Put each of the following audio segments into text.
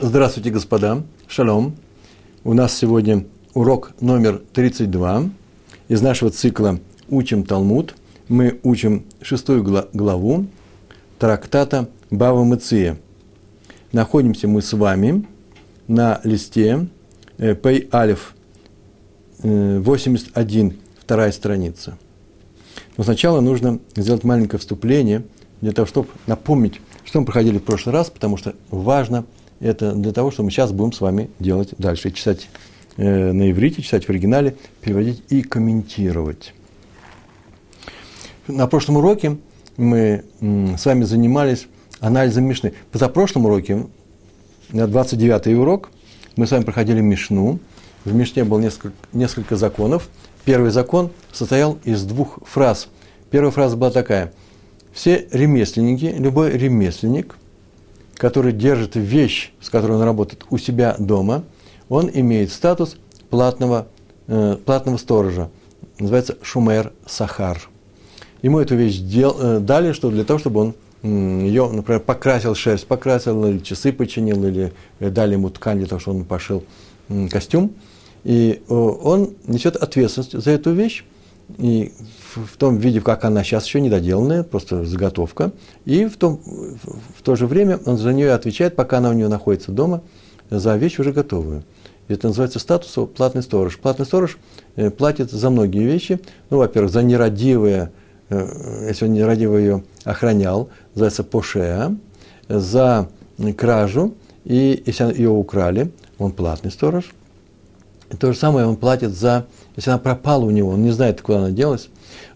Здравствуйте, господа. Шалом. У нас сегодня урок номер 32 из нашего цикла «Учим Талмуд». Мы учим шестую главу трактата Бава Мыция. Находимся мы с вами на листе э, Пей Алиф 81, э, вторая страница. Но сначала нужно сделать маленькое вступление для того, чтобы напомнить, что мы проходили в прошлый раз, потому что важно это для того, что мы сейчас будем с вами делать дальше. Читать э, на иврите, читать в оригинале, переводить и комментировать. На прошлом уроке мы м, с вами занимались анализом Мишны. Позапрошлом уроке, на 29 урок, мы с вами проходили Мишну. В Мишне было несколько, несколько законов. Первый закон состоял из двух фраз. Первая фраза была такая – все ремесленники, любой ремесленник, который держит вещь, с которой он работает у себя дома, он имеет статус платного, э, платного сторожа. Называется шумер сахар. Ему эту вещь дел, э, дали, что для того, чтобы он ее, например, покрасил шерсть, покрасил, или часы починил, или дали ему ткань для того, чтобы он пошил костюм. И э, он несет ответственность за эту вещь, и в том виде, как она сейчас еще недоделанная, просто заготовка, и в, том, в то же время он за нее отвечает, пока она у него находится дома, за вещь уже готовую. Это называется статус платный сторож. Платный сторож э, платит за многие вещи. Ну, во-первых, за нерадивое, э, если он нерадиво ее охранял, называется пошеа, за кражу, и если ее украли, он платный сторож. И то же самое он платит за если она пропала у него, он не знает, куда она делась,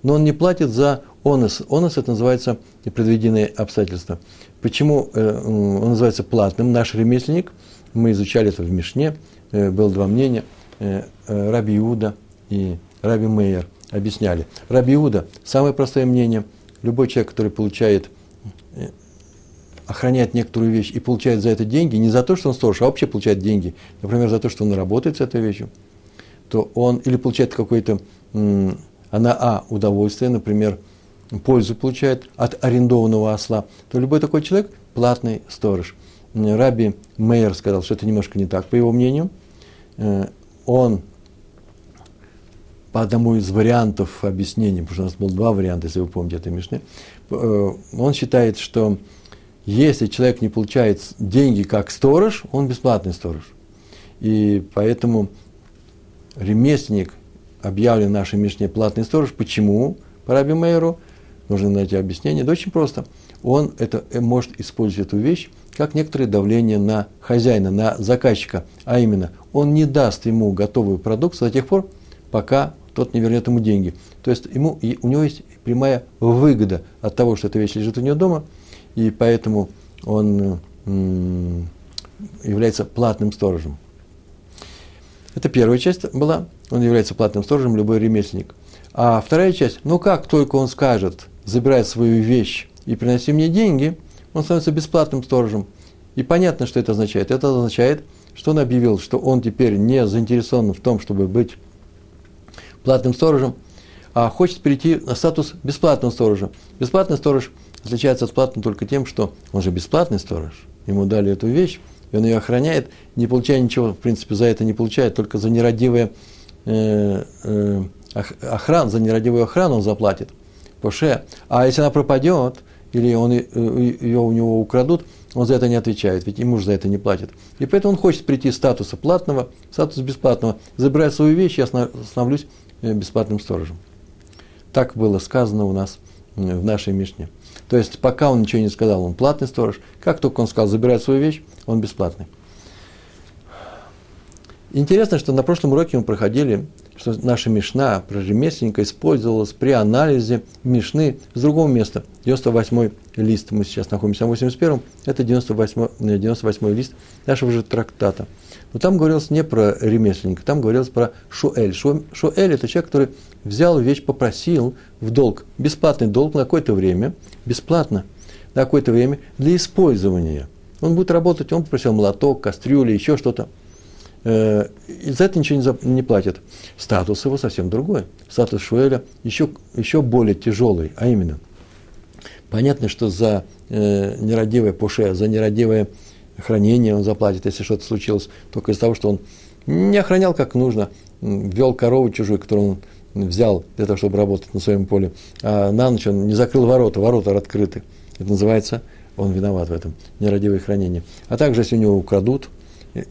но он не платит за онос. Онос – это называется непредвиденные обстоятельства. Почему э, он называется платным? Наш ремесленник, мы изучали это в Мишне, э, было два мнения, э, Раби Иуда и Раби Мейер объясняли. Раби Иуда – самое простое мнение. Любой человек, который получает охраняет некоторую вещь и получает за это деньги, не за то, что он сторож, а вообще получает деньги, например, за то, что он работает с этой вещью, то он или получает какое-то, она, а, удовольствие, например, пользу получает от арендованного осла, то любой такой человек – платный сторож. Раби Мейер сказал, что это немножко не так, по его мнению. Э, он по одному из вариантов объяснения, потому что у нас было два варианта, если вы помните это Мишне, э, он считает, что если человек не получает деньги как сторож, он бесплатный сторож. И поэтому ремесленник объявлен в нашей Мишне платный сторож. Почему? По Раби Мейеру нужно найти объяснение. Да очень просто. Он это, э, может использовать эту вещь как некоторое давление на хозяина, на заказчика. А именно, он не даст ему готовую продукцию до тех пор, пока тот не вернет ему деньги. То есть ему, и у него есть прямая выгода от того, что эта вещь лежит у него дома, и поэтому он является платным сторожем. Это первая часть была, он является платным сторожем, любой ремесленник. А вторая часть, ну как только он скажет, забирай свою вещь и приноси мне деньги, он становится бесплатным сторожем. И понятно, что это означает. Это означает, что он объявил, что он теперь не заинтересован в том, чтобы быть платным сторожем, а хочет перейти на статус бесплатного сторожа. Бесплатный сторож отличается от платного только тем, что он же бесплатный сторож. Ему дали эту вещь, и он ее охраняет, не получая ничего, в принципе, за это не получает, только за нерадивое э, э, охрану, за нерадивую охрану он заплатит. Поше. А если она пропадет, или он, э, ее у него украдут, он за это не отвечает, ведь ему же за это не платит. И поэтому он хочет прийти статуса платного, статус бесплатного, забирать свою вещь, я становлюсь бесплатным сторожем. Так было сказано у нас в нашей Мишне. То есть, пока он ничего не сказал, он платный сторож. Как только он сказал, забирай свою вещь, он бесплатный. Интересно, что на прошлом уроке мы проходили, что наша Мишна про ремесленника использовалась при анализе Мишны с другого места. 98 лист, мы сейчас находимся на 81 это 98, 98 лист нашего же трактата. Но там говорилось не про ремесленника, там говорилось про Шуэль. Шуэль – это человек, который взял вещь, попросил в долг, бесплатный долг на какое-то время, бесплатно, на какое-то время для использования – он будет работать, он попросил молоток, кастрюли, еще что-то. Э, и за это ничего не, не платит. Статус его совсем другой. Статус Шуэля еще, еще более тяжелый, а именно, понятно, что за э, нерадивое пуше, за нерадивое хранение он заплатит, если что-то случилось, только из-за того, что он не охранял как нужно, вел корову чужую, которую он взял для того, чтобы работать на своем поле, а на ночь он не закрыл ворота, ворота открыты. Это называется, он виноват в этом, нерадивое хранение. А также, если у него украдут,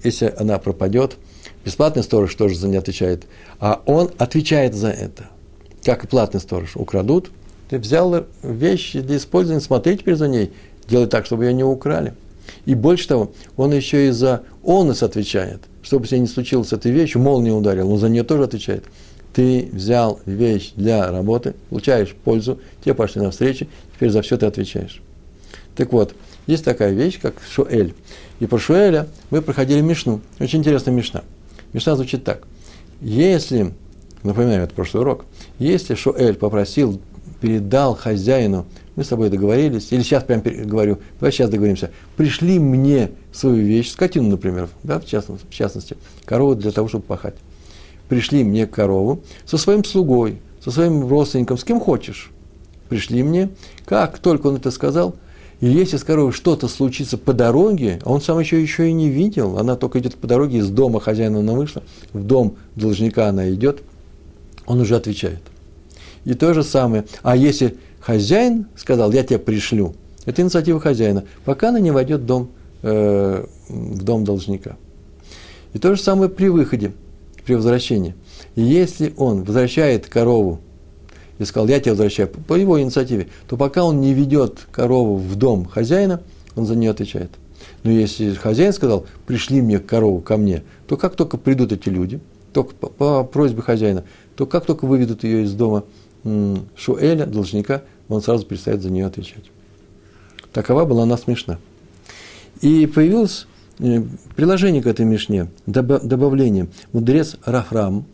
если она пропадет, бесплатный сторож тоже за нее отвечает, а он отвечает за это, как и платный сторож. Украдут, ты взял вещь для использования, смотри теперь за ней, делай так, чтобы ее не украли. И больше того, он еще и за онос отвечает. Чтобы с ней не случилось этой вещью, молния ударил, он за нее тоже отвечает. Ты взял вещь для работы, получаешь пользу, тебе пошли навстречу, теперь за все ты отвечаешь. Так вот, есть такая вещь, как Шуэль. И про Шуэля мы проходили Мишну. Очень интересная Мишна. Мишна звучит так. Если, напоминаю, это прошлый урок, если Шуэль попросил, передал хозяину мы с тобой договорились, или сейчас прям говорю, давай сейчас договоримся, пришли мне свою вещь, скотину, например, да, в, частности, в частности, корову для того, чтобы пахать. Пришли мне корову со своим слугой, со своим родственником, с кем хочешь. Пришли мне, как только он это сказал, и если с коровой что-то случится по дороге, а он сам еще, еще и не видел, она только идет по дороге, из дома хозяина она вышла, в дом должника она идет, он уже отвечает. И то же самое. А если Хозяин сказал, я тебя пришлю. Это инициатива хозяина, пока она не войдет в дом, э, в дом должника. И то же самое при выходе, при возвращении. если он возвращает корову и сказал, я тебя возвращаю по его инициативе, то пока он не ведет корову в дом хозяина, он за нее отвечает. Но если хозяин сказал, пришли мне корову ко мне, то как только придут эти люди, только по, по просьбе хозяина, то как только выведут ее из дома Шуэля, должника, он сразу перестает за нее отвечать. Такова была она смешна. И появилось э, приложение к этой Мишне, добавление. Мудрец Рафрам,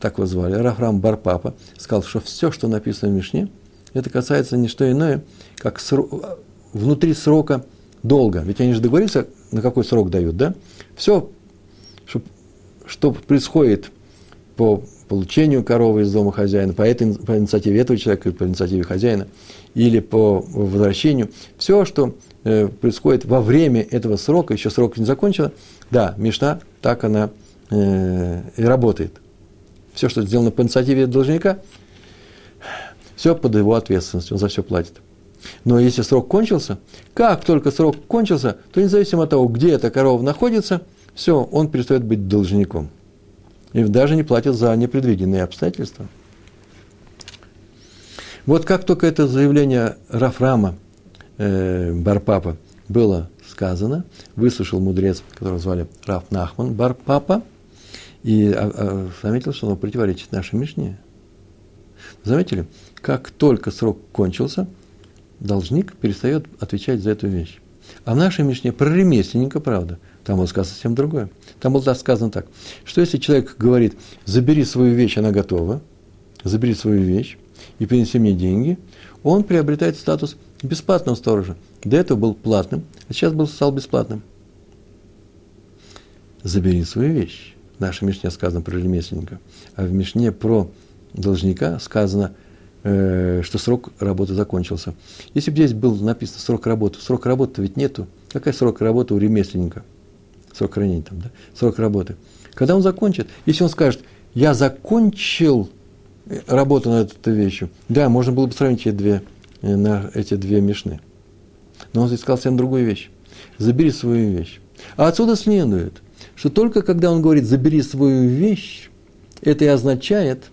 так его звали, Рафрам Барпапа, сказал, что все, что написано в Мишне, это касается не что иное, как срок, внутри срока долга. Ведь они же договорились, на какой срок дают, да? Все, что, что происходит по получению коровы из дома хозяина, по, этой, по инициативе этого человека, по инициативе хозяина, или по возвращению, все, что э, происходит во время этого срока, еще срок не закончила, да, Мишна, так она э, и работает. Все, что сделано по инициативе должника, все под его ответственностью, он за все платит. Но если срок кончился, как только срок кончился, то независимо от того, где эта корова находится, все, он перестает быть должником и даже не платят за непредвиденные обстоятельства. Вот как только это заявление Рафрама э, Барпапа было сказано, выслушал мудрец, которого звали Раф Нахман Барпапа, и а, а, заметил, что оно противоречит нашей Мишне. Заметили, как только срок кончился, должник перестает отвечать за эту вещь. А в нашей Мишне про ремесленника, правда, там было сказано совсем другое. Там было сказано так, что если человек говорит, забери свою вещь, она готова, забери свою вещь и принеси мне деньги, он приобретает статус бесплатного сторожа. До этого был платным, а сейчас был, стал бесплатным. Забери свою вещь. В нашей Мишне сказано про ремесленника, а в Мишне про должника сказано, э, что срок работы закончился. Если бы здесь был написан срок работы, срок работы ведь нету. Какой срок работы у ремесленника? срок хранения, там, да, срок работы. Когда он закончит, если он скажет, я закончил э, работу над этой вещью, да, можно было бы сравнить эти две, э, на эти две мешны. Но он здесь сказал совсем другую вещь. Забери свою вещь. А отсюда следует, что только когда он говорит «забери свою вещь», это и означает,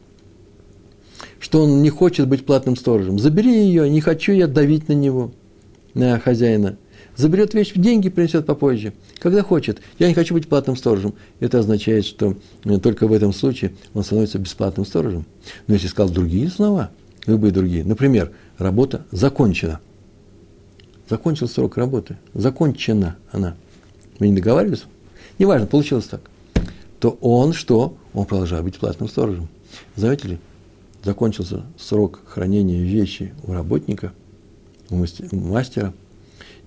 что он не хочет быть платным сторожем. Забери ее, не хочу я давить на него, на хозяина заберет вещь, деньги принесет попозже, когда хочет. Я не хочу быть платным сторожем. Это означает, что э, только в этом случае он становится бесплатным сторожем. Но если сказал другие слова, любые другие, например, работа закончена. Закончил срок работы. Закончена она. Мы не договаривались? Неважно, получилось так. То он что? Он продолжает быть платным сторожем. Знаете ли, закончился срок хранения вещи у работника, у мастера –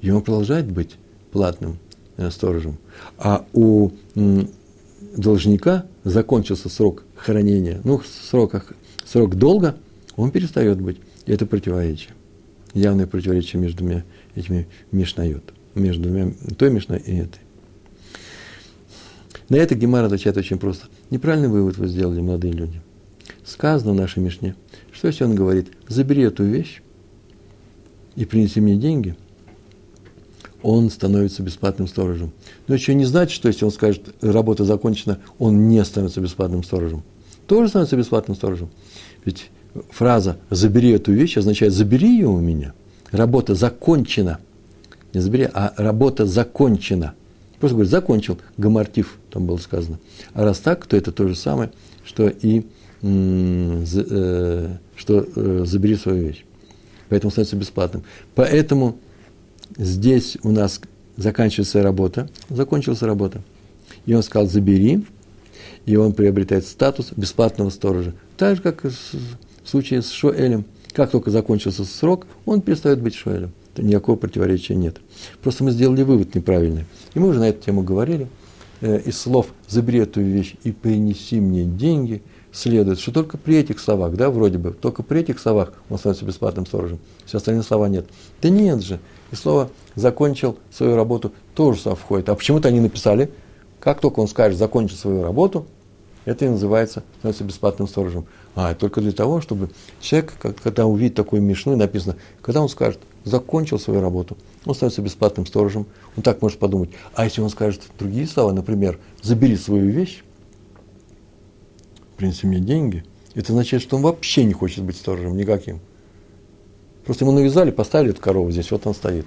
и он продолжает быть платным э, сторожем. А у должника закончился срок хранения, ну, срок, срок долга, он перестает быть. И это противоречие. Явное противоречие между этими мишнает. между двумя, той Мишной и этой. На это Гемар отвечает очень просто. Неправильный вывод вы сделали, молодые люди. Сказано в нашей Мишне, что если он говорит, забери эту вещь и принеси мне деньги, он становится бесплатным сторожем. Но еще не значит, что если он скажет, работа закончена, он не становится бесплатным сторожем. Тоже становится бесплатным сторожем. Ведь фраза «забери эту вещь» означает «забери ее у меня». Работа закончена. Не забери, а работа закончена. Просто говорит, закончил, гамартив, там было сказано. А раз так, то это то же самое, что и э, что э, забери свою вещь. Поэтому становится бесплатным. Поэтому здесь у нас заканчивается работа, закончилась работа. И он сказал, забери, и он приобретает статус бесплатного сторожа. Так же, как в случае с Шоэлем. Как только закончился срок, он перестает быть Шоэлем. Никакого противоречия нет. Просто мы сделали вывод неправильный. И мы уже на эту тему говорили. Э, из слов «забери эту вещь и принеси мне деньги» следует, что только при этих словах, да, вроде бы, только при этих словах он становится бесплатным сторожем. Все остальные слова нет. Да нет же. И слово «закончил свою работу» тоже сюда входит. А почему-то они написали, как только он скажет «закончил свою работу», это и называется, становится бесплатным сторожем. А, только для того, чтобы человек, когда увидит такую мишну, написано, когда он скажет, закончил свою работу, он становится бесплатным сторожем. Он так может подумать. А если он скажет другие слова, например, забери свою вещь, принеси мне деньги, это означает, что он вообще не хочет быть сторожем никаким. Просто ему навязали, поставили эту корову здесь, вот он стоит.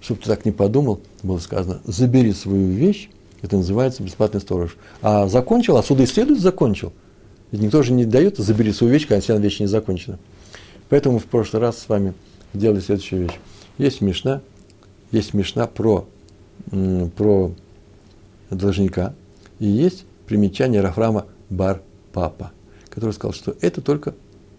Чтобы ты так не подумал, было сказано, забери свою вещь, это называется бесплатный сторож. А закончил, а суды следует закончил. Ведь никто же не дает, забери свою вещь, когда вещь не закончена. Поэтому в прошлый раз с вами сделали следующую вещь. Есть Мишна, есть Мишна про, про должника, и есть примечание Рафрама Бар Папа, который сказал, что это только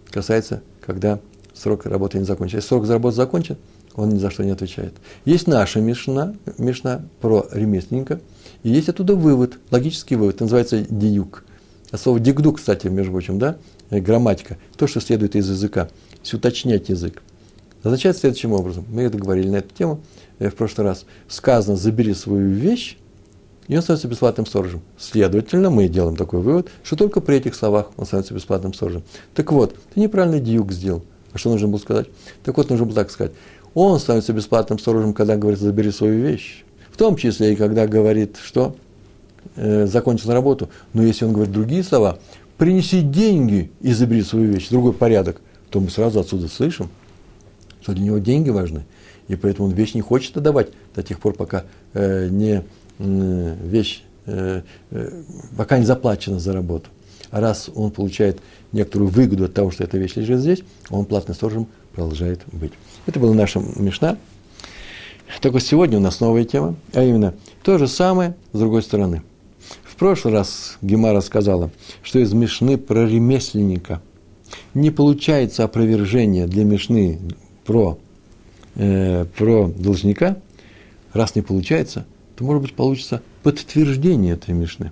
касается, когда срок работы не закончен. Если срок работы закончен, он ни за что не отвечает. Есть наша Мишна, Мишна про ремесленника, и есть оттуда вывод, логический вывод, называется диюк. А слово дигдук, кстати, между прочим, да, э, грамматика, то, что следует из языка, если уточнять язык, означает следующим образом. Мы это говорили на эту тему э, в прошлый раз. Сказано, забери свою вещь, и он становится бесплатным сторожем. Следовательно, мы делаем такой вывод, что только при этих словах он становится бесплатным сторожем. Так вот, ты неправильный диюк сделал. А что нужно было сказать? Так вот, нужно было так сказать. Он становится бесплатным сторожем, когда говорит, забери свою вещь. В том числе и когда говорит, что э, закончил работу. Но если он говорит другие слова, принеси деньги и забери свою вещь, другой порядок, то мы сразу отсюда слышим, что для него деньги важны. И поэтому он вещь не хочет отдавать до тех пор, пока э, не э, вещь, э, пока не заплачена за работу. А раз он получает некоторую выгоду от того, что эта вещь лежит здесь, он платным сторожем продолжает быть. Это была наша мешна. Только сегодня у нас новая тема, а именно то же самое с другой стороны. В прошлый раз Гемара сказала, что из Мишны про ремесленника не получается опровержение для Мишны про, э, про должника. Раз не получается, то, может быть, получится подтверждение этой Мишны.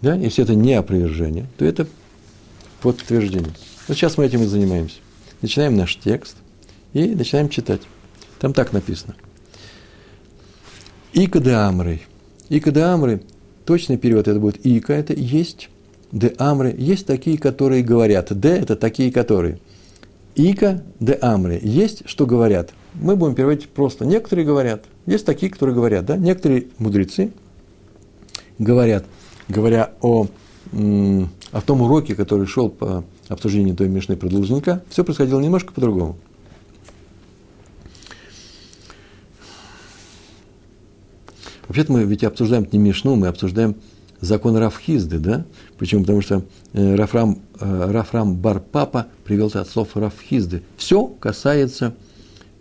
Да? Если это не опровержение, то это подтверждение. Вот сейчас мы этим и занимаемся. Начинаем наш текст и начинаем читать. Там так написано. Ика де амры. Ика де амры, точный перевод это будет ика, это есть. Де амры, есть такие, которые говорят. Де – это такие, которые. Ика де амры, есть, что говорят. Мы будем переводить просто. Некоторые говорят. Есть такие, которые говорят. Да? Некоторые мудрецы говорят, говоря о, о том уроке, который шел по обсуждению той мешной продолжника, все происходило немножко по-другому. Вообще-то мы ведь обсуждаем не Мишну, мы обсуждаем закон Рафхизды, да? Почему? Потому что э, Рафрам, э, Рафрам Барпапа привел это от слов Рафхизды. Все касается,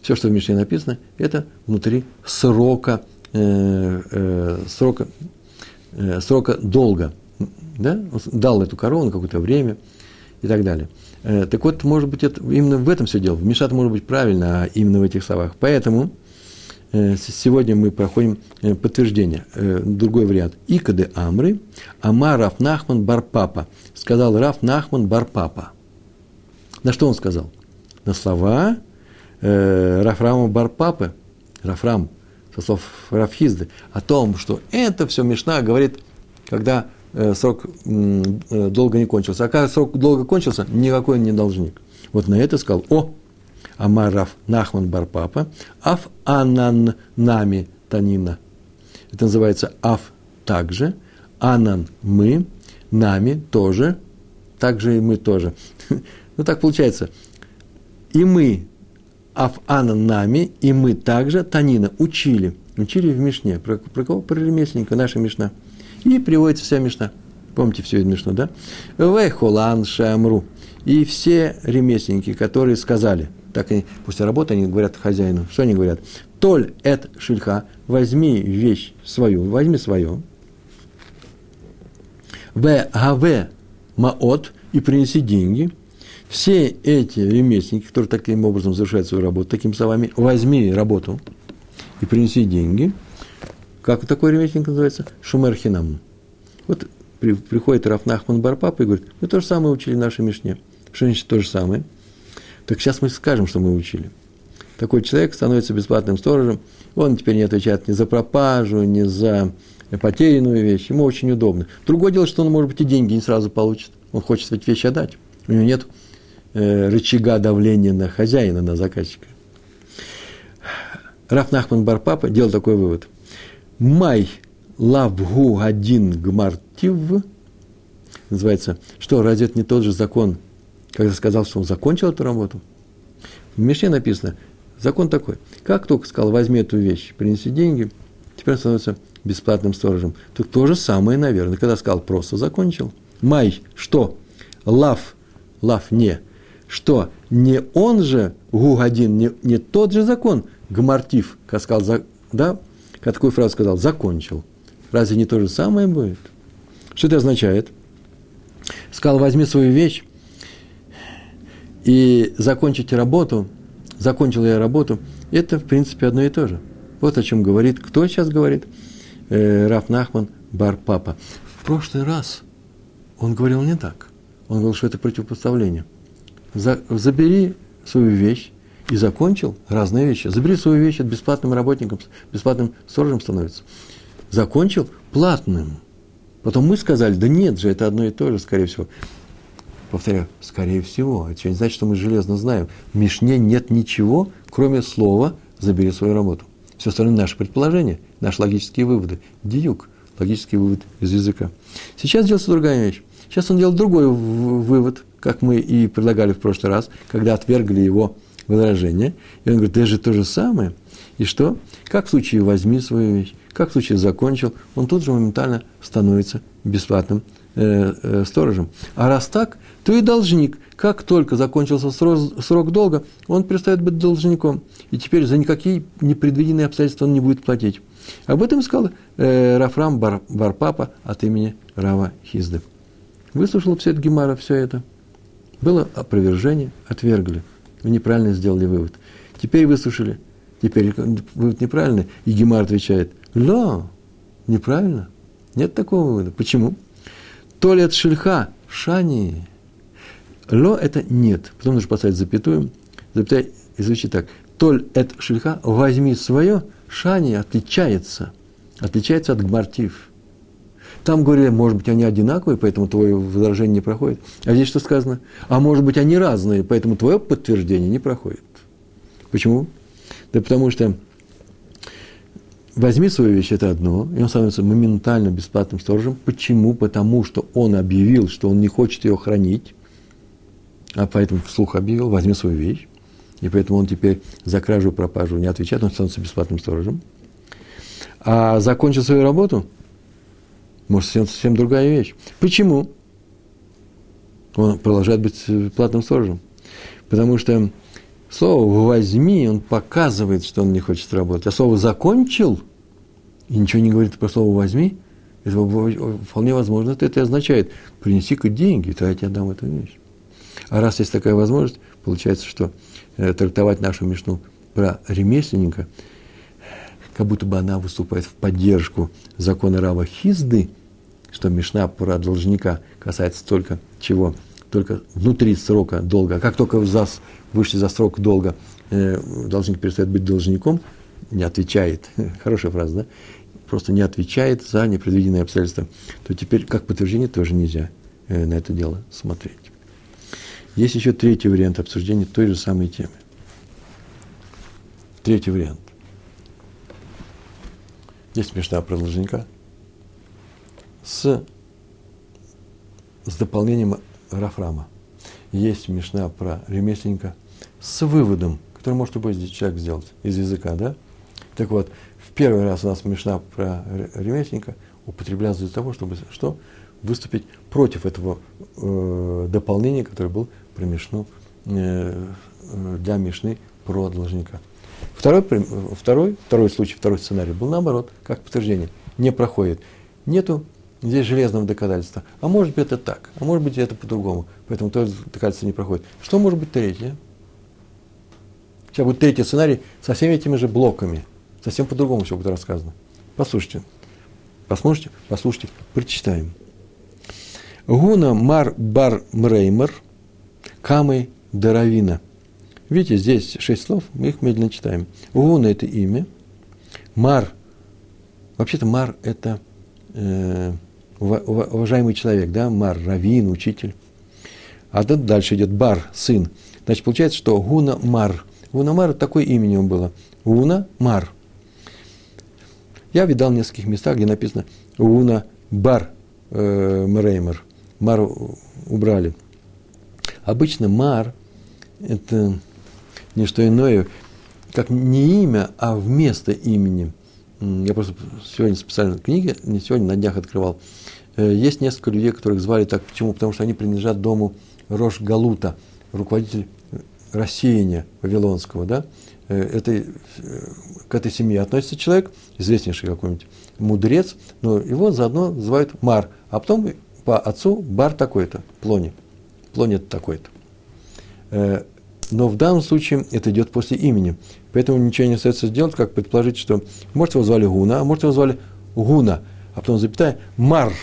все, что в Мишне написано, это внутри срока, э, срока, срока долга. Да? Он дал эту корону какое-то время и так далее. Так вот, может быть, это, именно в этом все дело. В Мишат может быть правильно, а именно в этих словах. Поэтому сегодня мы проходим э, подтверждение. Э, другой вариант. Икады Амры, Ама Раф Нахман Барпапа. Сказал Раф Нахман Барпапа. На что он сказал? На слова Рафрама Барпапы, Рафрам, со слов Рафхизды, о том, что это все Мишна говорит, когда э, срок э, долго не кончился. А когда срок долго кончился, никакой он не должник. Вот на это сказал, о, Амарав Нахман Барпапа, Аф Анан Нами Танина. Это называется Аф также, Анан мы, нами тоже, также и мы тоже. Ну так получается, и мы, Аф Анан нами, и мы также, Танина, учили, учили в Мишне. Про, про кого? Про ремесленника, наша Мишна. И приводится вся Мишна. Помните всю эту Мишну, да? Вехолан Шамру. И все ремесленники, которые сказали – так и после работы они говорят хозяину, что они говорят? Толь эт шильха, возьми вещь свою, возьми свое. В гаве маот и принеси деньги. Все эти ремесленники, которые таким образом завершают свою работу, такими словами, возьми работу и принеси деньги. Как такой ремесленник называется? Шумерхинам. Вот приходит Рафнахман Барпапа и говорит, мы то же самое учили в нашей Мишне. Что значит то же самое? Так сейчас мы скажем, что мы учили. Такой человек становится бесплатным сторожем, он теперь не отвечает ни за пропажу, ни за потерянную вещь, ему очень удобно. Другое дело, что он, может быть, и деньги не сразу получит. Он хочет эти вещи отдать. У него нет э, рычага давления на хозяина, на заказчика. Раф Нахман Барпапа делал такой вывод. Май лавгу один гмартив, называется, что, разве это не тот же закон, когда сказал, что он закончил эту работу. В Мишне написано, закон такой, как только сказал, возьми эту вещь, принеси деньги, теперь он становится бесплатным сторожем. Тут то же самое, наверное, когда сказал, просто закончил. Май, что? Лав, лав не. Что? Не он же, гугадин, не, не тот же закон, гмартив, как сказал, да? Как такую фразу сказал, закончил. Разве не то же самое будет? Что это означает? Сказал, возьми свою вещь, и закончить работу, закончил я работу, это, в принципе, одно и то же. Вот о чем говорит, кто сейчас говорит? Э, Раф Нахман Бар Папа. В прошлый раз он говорил не так. Он говорил, что это противопоставление. За, забери свою вещь и закончил разные вещи. Забери свою вещь от бесплатным работником, бесплатным сторожем становится. Закончил платным. Потом мы сказали, да нет же, это одно и то же, скорее всего. Повторяю, скорее всего. Это не значит, что мы железно знаем. В Мишне нет ничего, кроме слова «забери свою работу». Все остальное наши предположения, наши логические выводы. Диюк, логический вывод из языка. Сейчас делается другая вещь. Сейчас он делает другой вывод, как мы и предлагали в прошлый раз, когда отвергли его возражение. И он говорит, это же то же самое. И что? Как в случае возьми свою вещь, как в случае закончил, он тут же моментально становится бесплатным сторожем. А раз так, то и должник, как только закончился срок, долга, он перестает быть должником. И теперь за никакие непредвиденные обстоятельства он не будет платить. Об этом сказал э, Рафрам Бар, Барпапа от имени Рава Хизды. Выслушал все это Гемара, все это. Было опровержение, отвергли. Вы неправильно сделали вывод. Теперь выслушали. Теперь вывод неправильный. И Гемар отвечает, да, неправильно. Нет такого вывода. Почему? То ли от шельха, шани, Ло – это нет. Потом нужно поставить запятую. Запятая и звучит так. Толь эт шельха, возьми свое, шани отличается. Отличается от гмартив. Там говорили, может быть, они одинаковые, поэтому твое возражение не проходит. А здесь что сказано? А может быть, они разные, поэтому твое подтверждение не проходит. Почему? Да потому что возьми свою вещь, это одно, и он становится моментально бесплатным сторожем. Почему? Потому что он объявил, что он не хочет ее хранить, а поэтому вслух объявил, возьми свою вещь. И поэтому он теперь за кражу и пропажу не отвечает, он становится бесплатным сторожем. А закончил свою работу, может, совсем, совсем другая вещь. Почему? Он продолжает быть платным сторожем. Потому что слово «возьми», он показывает, что он не хочет работать. А слово «закончил» и ничего не говорит про слово «возьми», это вполне возможно, это, это означает «принеси-ка деньги, то я тебе дам эту вещь». А раз есть такая возможность, получается, что э, трактовать нашу Мишну про ремесленника, как будто бы она выступает в поддержку закона Рава Хизды, что Мишна про должника касается только чего? Только внутри срока долга. А как только за, вышли за срок долга, э, должник перестает быть должником, не отвечает, хорошая фраза, да, просто не отвечает за непредвиденные обстоятельства, то теперь как подтверждение тоже нельзя э, на это дело смотреть. Есть еще третий вариант обсуждения той же самой темы. Третий вариант. Есть мечта про должника с, с дополнением Рафрама. Есть мешна про ремесленника с выводом, который может любой человек сделать из языка, да? Так вот, в первый раз у нас мешна про ремесленника употребляется для того, чтобы что? Выступить против этого э, дополнения, которое был про мешну, э, э для мешны про должника. Второй, второй, второй случай, второй сценарий был наоборот, как подтверждение. Не проходит. Нету здесь железного доказательства. А может быть это так, а может быть это по-другому. Поэтому то доказательство не проходит. Что может быть третье? Сейчас будет третий сценарий со всеми этими же блоками. Совсем по-другому все будет рассказано. Послушайте. Посмотрите, послушайте, прочитаем. Гуна мар бар мреймер, камы даравина. Видите, здесь шесть слов, мы их медленно читаем. Гуна – это имя. Мар, вообще-то мар – это э, уважаемый человек, да, мар, равин, учитель. А дальше идет бар, сын. Значит, получается, что Гуна Мар. Гуна Мар, такое имя у него было. Гуна Мар. Я видал в нескольких местах, где написано Гуна Бар э, Мреймер. Мар убрали. Обычно Мар – это не что иное, как не имя, а вместо имени. Я просто сегодня специально книги, не сегодня, на днях открывал. Э, есть несколько людей, которых звали так. Почему? Потому что они принадлежат дому Рош Галута, руководитель рассеяния Вавилонского. Да? Э, этой, э, к этой семье относится человек, известнейший какой-нибудь мудрец, но его заодно называют Мар, а потом по отцу Бар такой-то, Плони. Плони такой-то. Но в данном случае это идет после имени. Поэтому ничего не остается сделать, как предположить, что может его звали Гуна, а может его звали Гуна, а потом запятая Мар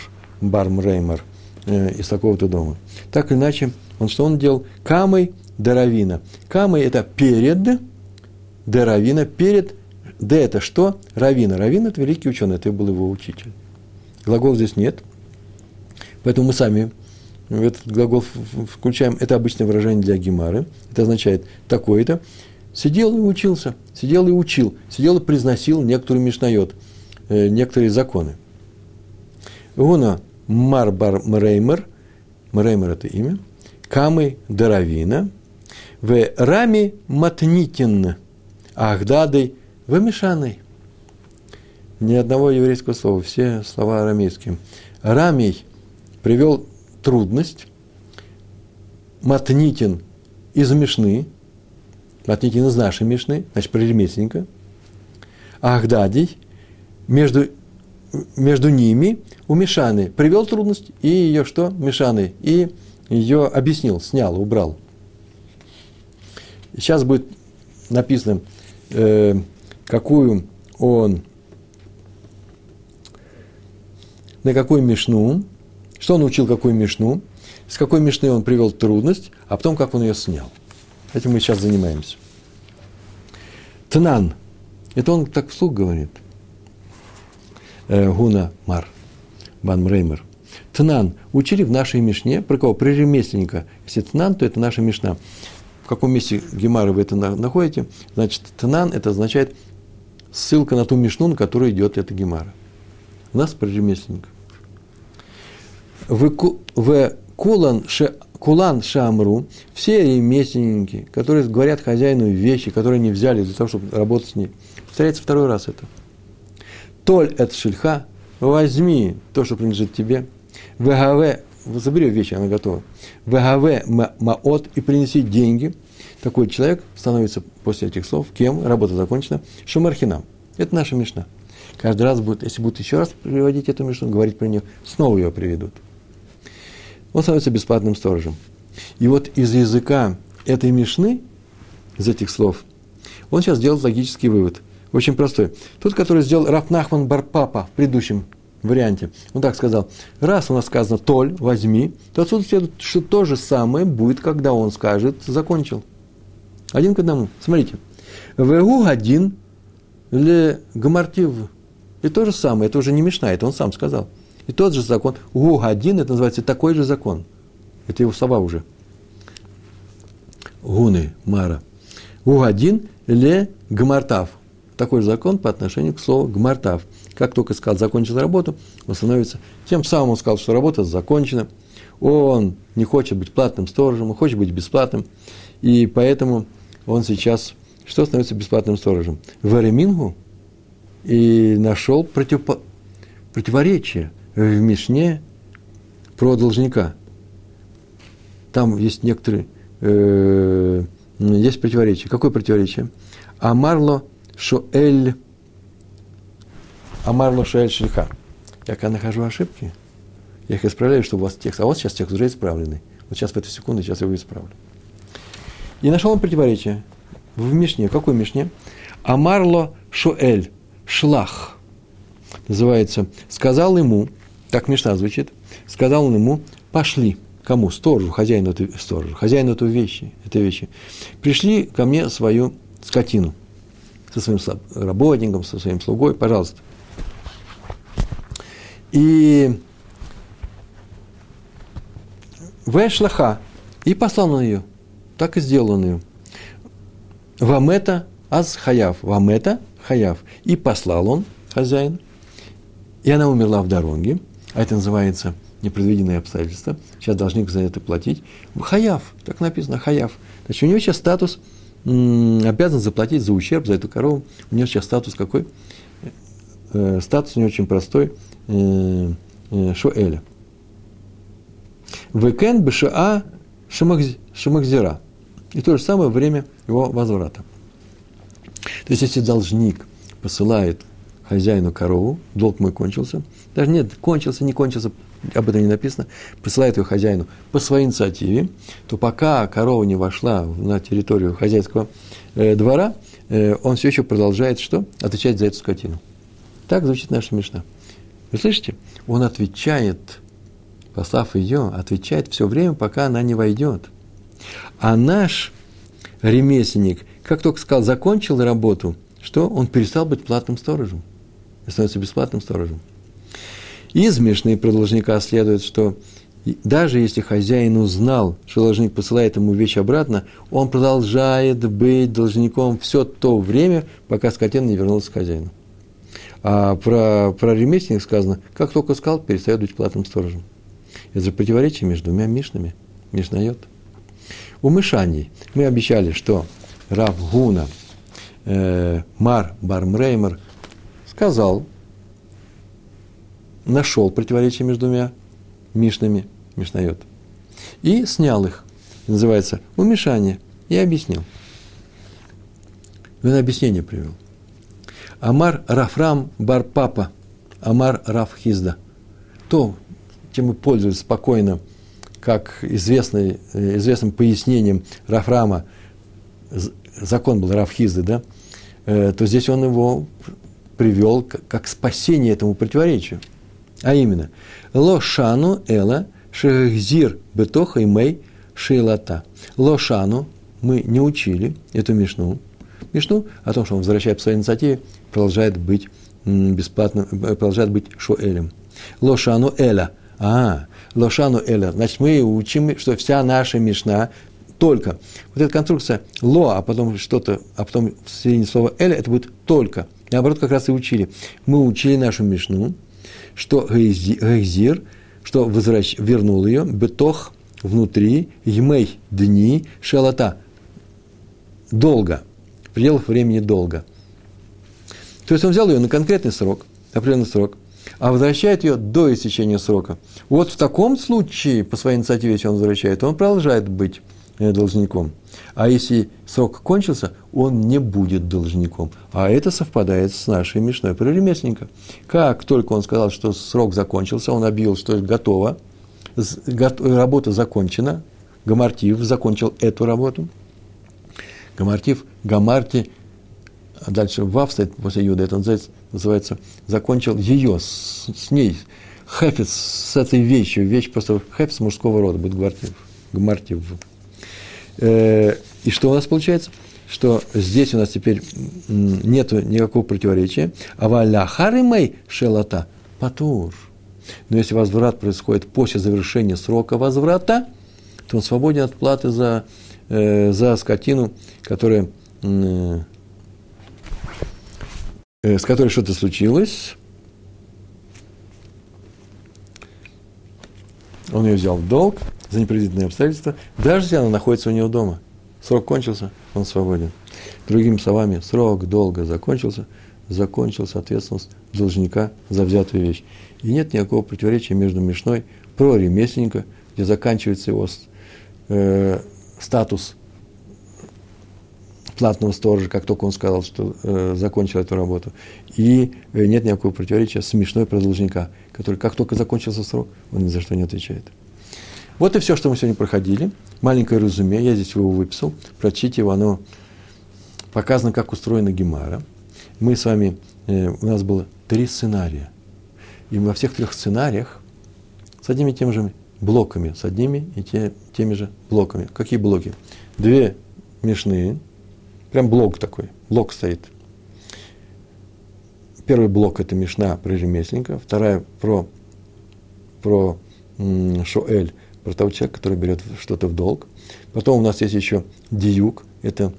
Бармреймер э, из такого-то дома. Так или иначе, он что он делал? Камой Даравина. Камой это перед Даравина, перед Д это что? Равина. Равин это великий ученый, это был его учитель. Глагол здесь нет. Поэтому мы сами этот глагол включаем, это обычное выражение для Гемары, это означает такое-то. Сидел и учился, сидел и учил, сидел и произносил некоторые мишнает, э, некоторые законы. Гуна Марбар Мреймер, Мреймер это имя, Камы Даравина, в Рами Матнитин, Ахдадой Вамишаной. Ни одного еврейского слова, все слова арамейские. Рамий привел трудность, Матнитин из Мишны, Матнитин из нашей Мишны, значит, про ремесленника, Ахдадий, между, между ними у Мишаны привел трудность, и ее что? Мишаны, и ее объяснил, снял, убрал. Сейчас будет написано, э, какую он, на какую Мишну, что он учил, какую мишну, с какой мишны он привел трудность, а потом как он ее снял. Этим мы сейчас занимаемся. Тнан. Это он так вслух говорит. Э, Гуна Мар. Бан Мреймер. Тнан. Учили в нашей мишне. Про кого? Про ремесленника. Если Тнан, то это наша мишна. Каком месте Гемара вы это находите? Значит, Тнан это означает ссылка на ту мишну, на которую идет эта Гемара. У нас про ремесленника в кулан, ше, кулан шамру, все ремесленники, которые говорят хозяину вещи, которые они взяли для того, чтобы работать с ней. Повторяется второй раз это. Толь это шельха, возьми то, что принадлежит тебе. ВГВ, забери вещи, она готова. ВГВ маот и принеси деньги. Такой человек становится после этих слов, кем, работа закончена, шумархинам. Это наша мешна. Каждый раз будет, если будут еще раз приводить эту мешну, говорить про нее, снова ее приведут он становится бесплатным сторожем. И вот из языка этой мишны, из этих слов, он сейчас делает логический вывод. Очень простой. Тот, который сделал Рафнахман Барпапа в предыдущем варианте, он так сказал, раз у нас сказано «толь, возьми», то отсюда следует, что то же самое будет, когда он скажет «закончил». Один к одному. Смотрите. Вегу один ле гамартив. И то же самое, это уже не мешна, это он сам сказал. И тот же закон, гу один, это называется такой же закон. Это его слова уже. Гуны, Мара. Гу один, ле гамартав. Такой же закон по отношению к слову гмартав. Как только сказал, закончил работу, он становится, тем самым он сказал, что работа закончена. Он не хочет быть платным сторожем, он хочет быть бесплатным. И поэтому он сейчас, что становится бесплатным сторожем? В Эремингу и нашел против, противоречие в Мишне про должника. Там есть некоторые, э, есть противоречие. Какое противоречие? Амарло Шоэль, Амарло Шоэль Шельха. Я когда нахожу ошибки, я их исправляю, чтобы у вас текст, а вот сейчас текст уже исправленный. Вот сейчас в эту секунду, сейчас я его исправлю. И нашел он противоречие в Мишне. Какой Мишне? Амарло Шоэль, Шлах. Называется, сказал ему, так Мишна звучит, сказал он ему, пошли. Кому? Сторожу, хозяину этой, сторожу, хозяину этой вещи, этой вещи. Пришли ко мне свою скотину со своим работником, со своим слугой, пожалуйста. И Вэшлаха, и послал он ее. Так и сделал он ее. Вам это аз хаяв, вам это хаяв. И послал он, хозяин, и она умерла в дороге, а это называется непредвиденные обстоятельства. Сейчас должник за это платить. Хаяв, так написано, хаяв. Значит, у него сейчас статус м, обязан заплатить за ущерб, за эту корову. У него сейчас статус какой? Э, статус него очень простой. Э, э, шуэля. Векен бша шамахзира. И то же самое время его возврата. То есть, если должник посылает хозяину корову, долг мой кончился, даже нет, кончился, не кончился, об этом не написано, посылает ее хозяину по своей инициативе, то пока корова не вошла на территорию хозяйского э, двора, э, он все еще продолжает что? Отвечать за эту скотину. Так звучит наша мешна. Вы слышите? Он отвечает, послав ее, отвечает все время, пока она не войдет. А наш ремесленник, как только сказал, закончил работу, что он перестал быть платным сторожем и становится бесплатным сторожем. Из Мишны про должника следует, что даже если хозяин узнал, что должник посылает ему вещь обратно, он продолжает быть должником все то время, пока скотина не вернулась к хозяину. А про, про ремесленник сказано, как только сказал, перестает быть платным сторожем. Это противоречие между двумя Мишнами. Мишнает. У Мышаней мы обещали, что Рав Гуна, э, Мар Бармреймер сказал, нашел противоречие между двумя Мишнами, Мишнает, и снял их. Называется умешание. И объяснил. Он объяснение привел. Амар Рафрам Бар Папа, Амар Рафхизда. То, чем мы пользуемся спокойно как э, известным пояснением Рафрама, закон был Рафхизды, да, э, то здесь он его привел как спасение этому противоречию. А именно, лошану эла шехзир бетоха и мей шейлата. Лошану мы не учили эту мишну. Мишну о том, что он возвращает по своей инициативе, продолжает быть бесплатным, э, продолжает быть шоэлем. Лошану эля. А, лошану эля. Значит, мы учим, что вся наша мишна только. Вот эта конструкция ло, а потом что-то, а потом в середине слова эля, это будет только. Наоборот, как раз и учили. Мы учили нашу мишну, что гейзир, что возвращ, вернул ее, бетох внутри, емей дни, шалата, долго, в пределах времени долго. То есть он взял ее на конкретный срок, определенный срок, а возвращает ее до истечения срока. Вот в таком случае, по своей инициативе, если он возвращает, он продолжает быть э, должником. А если срок кончился, он не будет должником. А это совпадает с нашей Мишной про ремесленника. Как только он сказал, что срок закончился, он объявил, что готово, работа закончена, Гамартив закончил эту работу. Гамартив, Гамарти, а дальше Вав стоит после Юда, это называется, закончил ее, с, с ней, Хефец с этой вещью, вещь просто Хефец мужского рода, будет Гамартив. Гамартив. Э, и что у нас получается? что здесь у нас теперь нет никакого противоречия. А валя харимей шелата патур. Но если возврат происходит после завершения срока возврата, то он свободен от платы за, э, за скотину, которая, э, с которой что-то случилось. Он ее взял в долг за непредвиденные обстоятельства, даже если она находится у него дома – Срок кончился, он свободен. Другими словами, срок долго закончился, закончилась ответственность должника за взятую вещь. И нет никакого противоречия между Мишной про ремесленника, где заканчивается его э, статус платного сторожа, как только он сказал, что э, закончил эту работу. И э, нет никакого противоречия с Мишной про должника, который, как только закончился срок, он ни за что не отвечает. Вот и все, что мы сегодня проходили. Маленькое резюме, я здесь его выписал. Прочтите его, оно показано, как устроена Гемара. Мы с вами, э, у нас было три сценария. И во всех трех сценариях с одними и теми же блоками, с одними и те, теми же блоками. Какие блоки? Две мешные, прям блок такой, блок стоит. Первый блок – это мешна про ремесленника, вторая про, про Шоэль, про того человека, который берет что-то в долг. Потом у нас есть еще диюк, это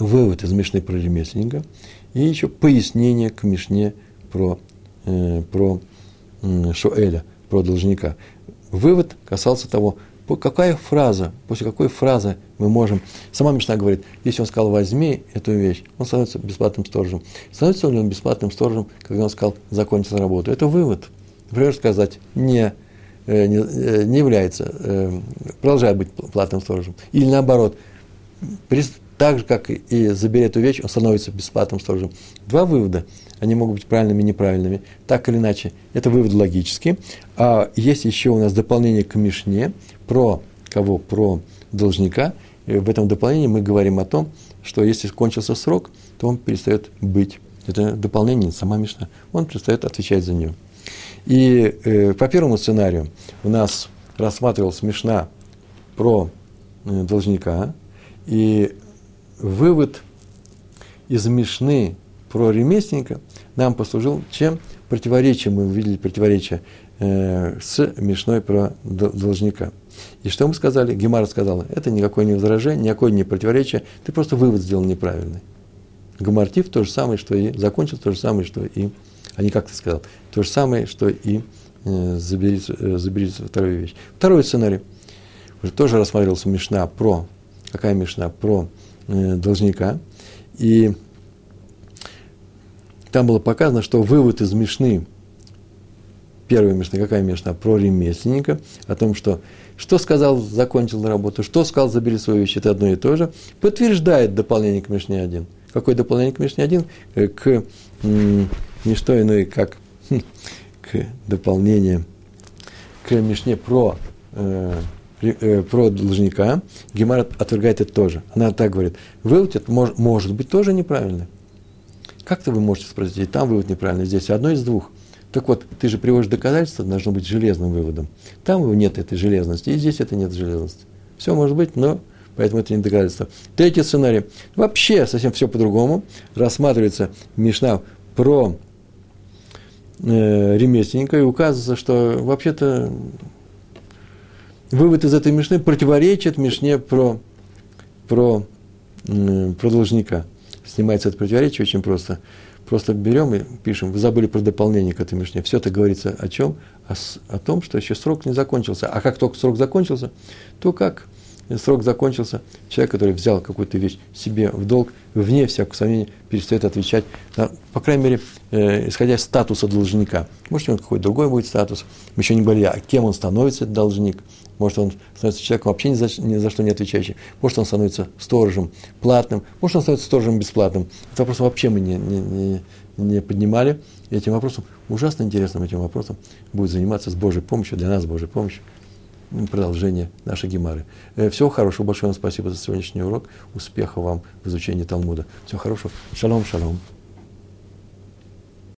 вывод из Мишны про ремесленника, и еще пояснение к Мишне про, э, про э, Шуэля, про должника. Вывод касался того, какая фраза, после какой фразы мы можем... Сама Мишна говорит, если он сказал «возьми эту вещь», он становится бесплатным сторожем. Становится ли он бесплатным сторожем, когда он сказал «закончится работу»? Это вывод. Например, сказать «не Э, не, э, не является, э, продолжает быть платным сторожем. Или наоборот, так же, как и забери эту вещь, он становится бесплатным сторожем. Два вывода, они могут быть правильными и неправильными. Так или иначе, это вывод логический. А есть еще у нас дополнение к Мишне про кого? Про должника. И в этом дополнении мы говорим о том, что если кончился срок, то он перестает быть. Это дополнение, сама Мишна. Он перестает отвечать за нее. И э, по первому сценарию у нас рассматривалась смешна про э, должника, и вывод из Мишны про ремесленника нам послужил чем? Противоречием, мы увидели противоречие э, с Мишной про должника. И что мы сказали? Гемара сказала, это никакое не возражение, никакое не противоречие, ты просто вывод сделал неправильный. Гамартив то же самое, что и закончил, то же самое, что и а не как ты сказал. То же самое, что и э, забери, э, вторую вещь. Второй сценарий. Уже тоже рассматривался Мишна про, какая Мишна? Про э, должника. И там было показано, что вывод из Мишны, первая Мишна, какая Мишна? Про ремесленника, о том, что что сказал, закончил работу, что сказал, забери свою вещь, это одно и то же, подтверждает дополнение к Мишне 1. Какое дополнение к Мишне 1? Э, к не что иное, как хм, к дополнению к Мишне про, э, э, про должника, Гемар отвергает это тоже. Она так говорит, вывод это мож, может быть тоже неправильный. Как-то вы можете спросить, там вывод неправильный, здесь одно из двух. Так вот, ты же приводишь доказательство, должно быть железным выводом. Там нет этой железности, и здесь это нет железности. Все может быть, но поэтому это не доказательство. Третий сценарий. Вообще совсем все по-другому. Рассматривается Мишна про э, ремесленника, и указывается, что вообще-то вывод из этой Мишны противоречит Мишне про, про, э, про должника. Снимается это противоречие очень просто. Просто берем и пишем, вы забыли про дополнение к этой Мишне. Все это говорится о чем? О, о том, что еще срок не закончился. А как только срок закончился, то как срок закончился, человек, который взял какую-то вещь себе в долг, вне всякого сомнения, перестает отвечать, на, по крайней мере, э, исходя из статуса должника. Может, у него какой-то другой будет статус. Мы еще не говорили, а кем он становится, этот должник. Может, он становится человеком вообще ни за, ни за что не отвечающим. Может, он становится сторожем платным. Может, он становится сторожем бесплатным. Этот вопрос вообще мы не, не, не, не поднимали. И этим вопросом, ужасно интересным этим вопросом, будет заниматься с Божьей помощью, для нас с Божьей помощью продолжение нашей гемары. Э, всего хорошего, большое вам спасибо за сегодняшний урок. Успехов вам в изучении Талмуда. Всего хорошего. Шалом, шалом.